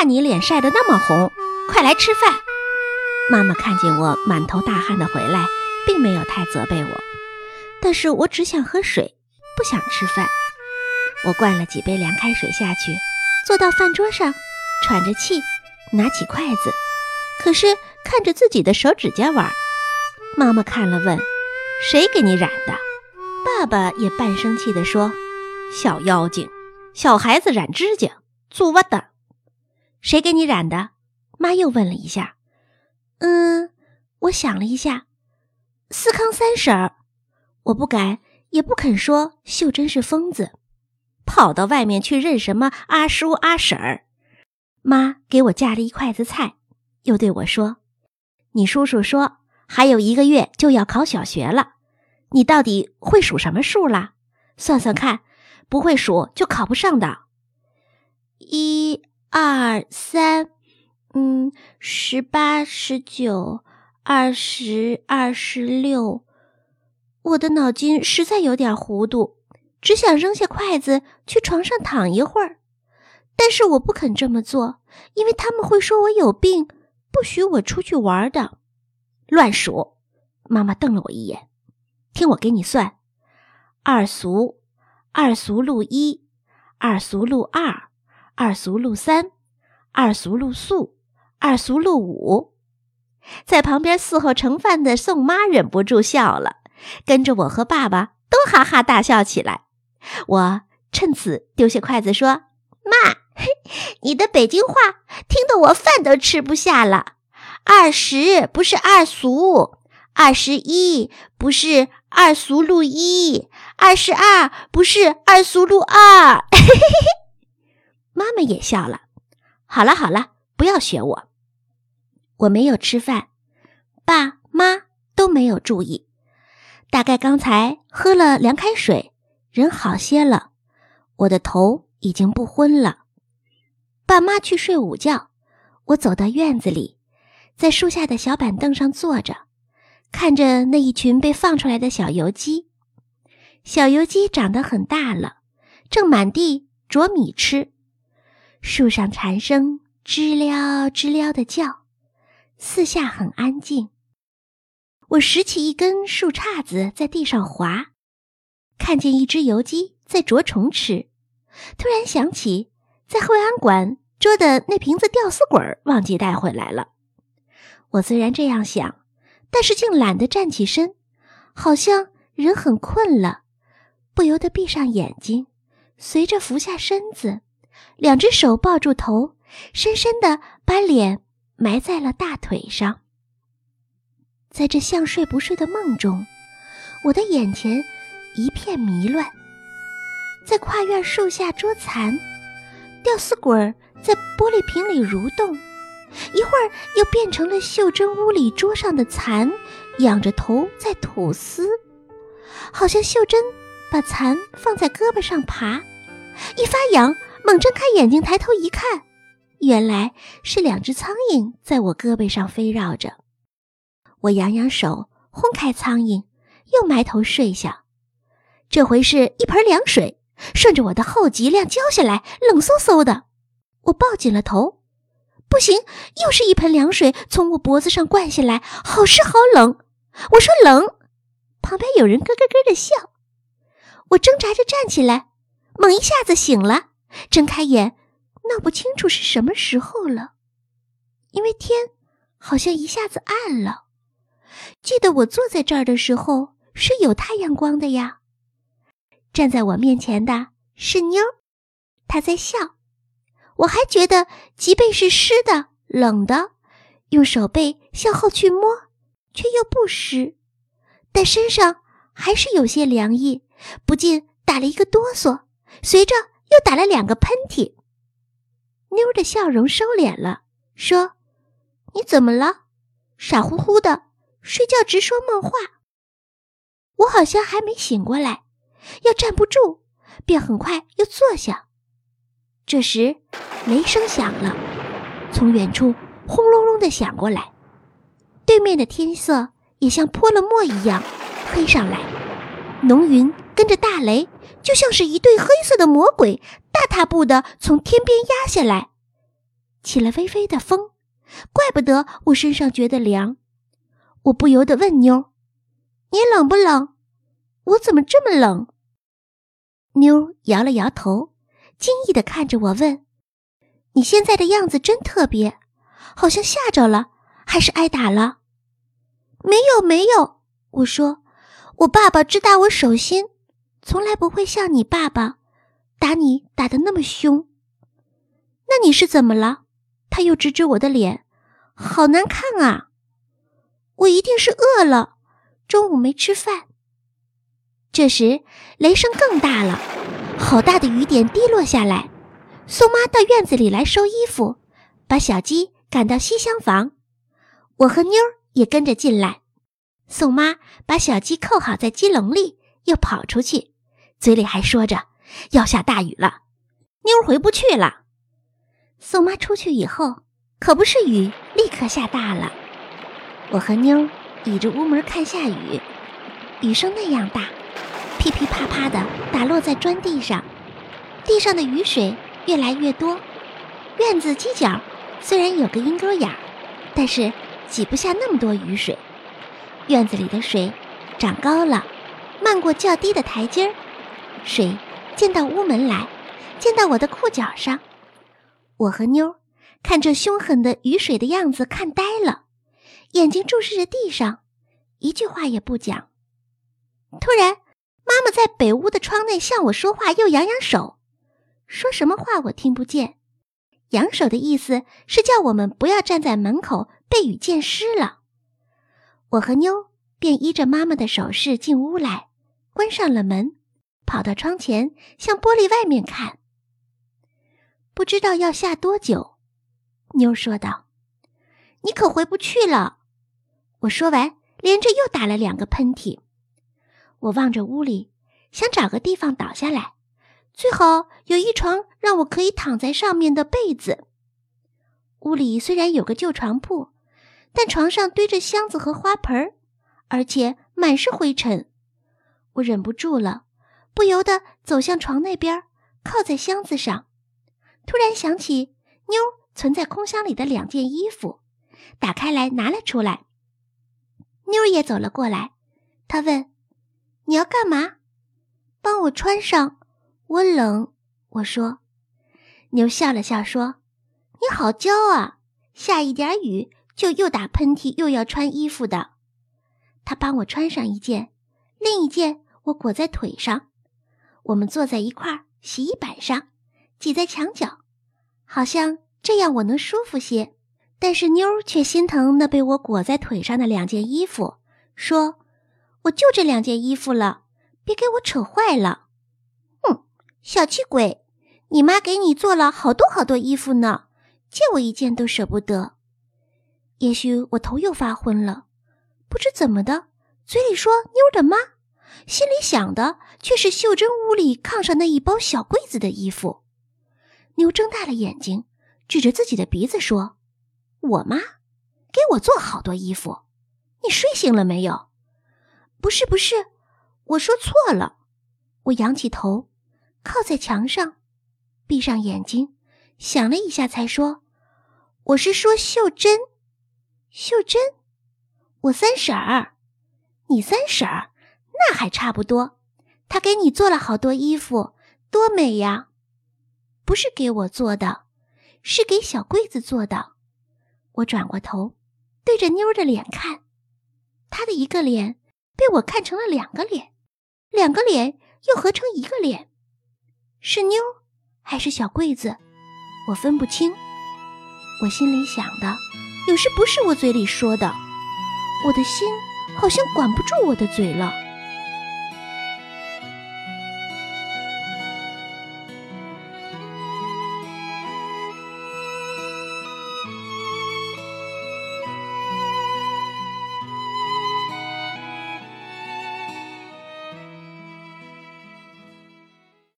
看你脸晒得那么红，快来吃饭。”妈妈看见我满头大汗的回来，并没有太责备我，但是我只想喝水，不想吃饭。我灌了几杯凉开水下去，坐到饭桌上，喘着气，拿起筷子，可是看着自己的手指甲玩。妈妈看了问：“谁给你染的？”爸爸也半生气地说：“小妖精，小孩子染指甲，做我的。”谁给你染的？妈又问了一下。嗯，我想了一下，思康三婶儿，我不敢也不肯说秀珍是疯子，跑到外面去认什么阿叔阿婶儿。妈给我夹了一筷子菜，又对我说：“你叔叔说还有一个月就要考小学了，你到底会数什么数啦？算算看，不会数就考不上的。一二三。”嗯，十八、十九、二十、二十六，我的脑筋实在有点糊涂，只想扔下筷子去床上躺一会儿，但是我不肯这么做，因为他们会说我有病，不许我出去玩的。乱数！妈妈瞪了我一眼，听我给你算：二俗，二俗路一，二俗路二，二俗路三，二俗路素。二俗路五，在旁边伺候盛饭的宋妈忍不住笑了，跟着我和爸爸都哈哈大笑起来。我趁此丢下筷子说：“妈，你的北京话听得我饭都吃不下了。二十不是二俗，二十一不是二俗路一，二十二不是二俗路二。”嘿嘿嘿也笑了。好了好了，不要学我。我没有吃饭，爸妈都没有注意。大概刚才喝了凉开水，人好些了。我的头已经不昏了。爸妈去睡午觉，我走到院子里，在树下的小板凳上坐着，看着那一群被放出来的小油鸡。小油鸡长得很大了，正满地啄米吃。树上蝉声知了知了的叫。四下很安静。我拾起一根树杈子，在地上划，看见一只油鸡在啄虫吃。突然想起在惠安馆捉的那瓶子吊死鬼儿，忘记带回来了。我虽然这样想，但是竟懒得站起身，好像人很困了，不由得闭上眼睛，随着伏下身子，两只手抱住头，深深的把脸。埋在了大腿上。在这像睡不睡的梦中，我的眼前一片迷乱。在跨院树下捉蚕，吊丝鬼在玻璃瓶里蠕动，一会儿又变成了袖珍屋里桌上的蚕，仰着头在吐丝，好像袖珍把蚕放在胳膊上爬。一发痒，猛睁开眼睛，抬头一看。原来是两只苍蝇在我胳膊上飞绕着，我扬扬手轰开苍蝇，又埋头睡下。这回是一盆凉水顺着我的后脊梁浇下来，冷飕飕的。我抱紧了头，不行，又是一盆凉水从我脖子上灌下来，好湿好冷。我说冷，旁边有人咯咯咯的笑。我挣扎着站起来，猛一下子醒了，睁开眼。闹不清楚是什么时候了，因为天好像一下子暗了。记得我坐在这儿的时候是有太阳光的呀。站在我面前的是妞，她在笑。我还觉得脊背是湿的、冷的，用手背向后去摸，却又不湿，但身上还是有些凉意，不禁打了一个哆嗦，随着又打了两个喷嚏。妞的笑容收敛了，说：“你怎么了？傻乎乎的，睡觉直说梦话。”我好像还没醒过来，要站不住，便很快又坐下。这时，雷声响了，从远处轰隆隆的响过来，对面的天色也像泼了墨一样黑上来，浓云跟着大雷，就像是一对黑色的魔鬼。大踏步的从天边压下来，起了微微的风，怪不得我身上觉得凉。我不由得问妞：“你冷不冷？我怎么这么冷？”妞摇了摇头，惊异的看着我问：“你现在的样子真特别，好像吓着了，还是挨打了？”“没有，没有。”我说：“我爸爸只打我手心，从来不会像你爸爸打你打的那么凶。”“那你是怎么了？”他又指指我的脸，“好难看啊！”我一定是饿了，中午没吃饭。这时雷声更大了，好大的雨点滴落下来。宋妈到院子里来收衣服，把小鸡赶到西厢房，我和妞儿也跟着进来。宋妈把小鸡扣好在鸡笼里，又跑出去，嘴里还说着要下大雨了，妞儿回不去了。宋妈出去以后，可不是雨立刻下大了。我和妞倚着屋门看下雨，雨声那样大，噼噼啪啪的打落在砖地上，地上的雨水越来越多。院子犄角虽然有个阴沟眼儿，但是挤不下那么多雨水。院子里的水长高了，漫过较低的台阶儿，水溅到屋门来，溅到我的裤脚上。我和妞看这凶狠的雨水的样子，看呆了。眼睛注视着地上，一句话也不讲。突然，妈妈在北屋的窗内向我说话，又扬扬手，说什么话我听不见。扬手的意思是叫我们不要站在门口被雨溅湿了。我和妞便依着妈妈的手势进屋来，关上了门，跑到窗前向玻璃外面看。不知道要下多久，妞说道：“你可回不去了。”我说完，连着又打了两个喷嚏。我望着屋里，想找个地方倒下来，最好有一床让我可以躺在上面的被子。屋里虽然有个旧床铺，但床上堆着箱子和花盆，而且满是灰尘。我忍不住了，不由得走向床那边，靠在箱子上。突然想起妞存在空箱里的两件衣服，打开来拿了出来。妞也走了过来，她问：“你要干嘛？帮我穿上，我冷。”我说。妞笑了笑说：“你好娇啊，下一点雨就又打喷嚏又要穿衣服的。”她帮我穿上一件，另一件我裹在腿上。我们坐在一块洗衣板上，挤在墙角，好像这样我能舒服些。但是妞儿却心疼那被我裹在腿上的两件衣服，说：“我就这两件衣服了，别给我扯坏了。”哼，小气鬼！你妈给你做了好多好多衣服呢，借我一件都舍不得。也许我头又发昏了，不知怎么的，嘴里说妞儿的妈，心里想的却是秀珍屋里炕上那一包小柜子的衣服。妞睁大了眼睛，指着自己的鼻子说。我妈给我做好多衣服，你睡醒了没有？不是不是，我说错了。我仰起头，靠在墙上，闭上眼睛，想了一下，才说：“我是说秀珍，秀珍，我三婶儿，你三婶儿，那还差不多。他给你做了好多衣服，多美呀！不是给我做的，是给小柜子做的。”我转过头，对着妞儿的脸看，她的一个脸被我看成了两个脸，两个脸又合成一个脸，是妞儿还是小柜子？我分不清。我心里想的，有时不是我嘴里说的，我的心好像管不住我的嘴了。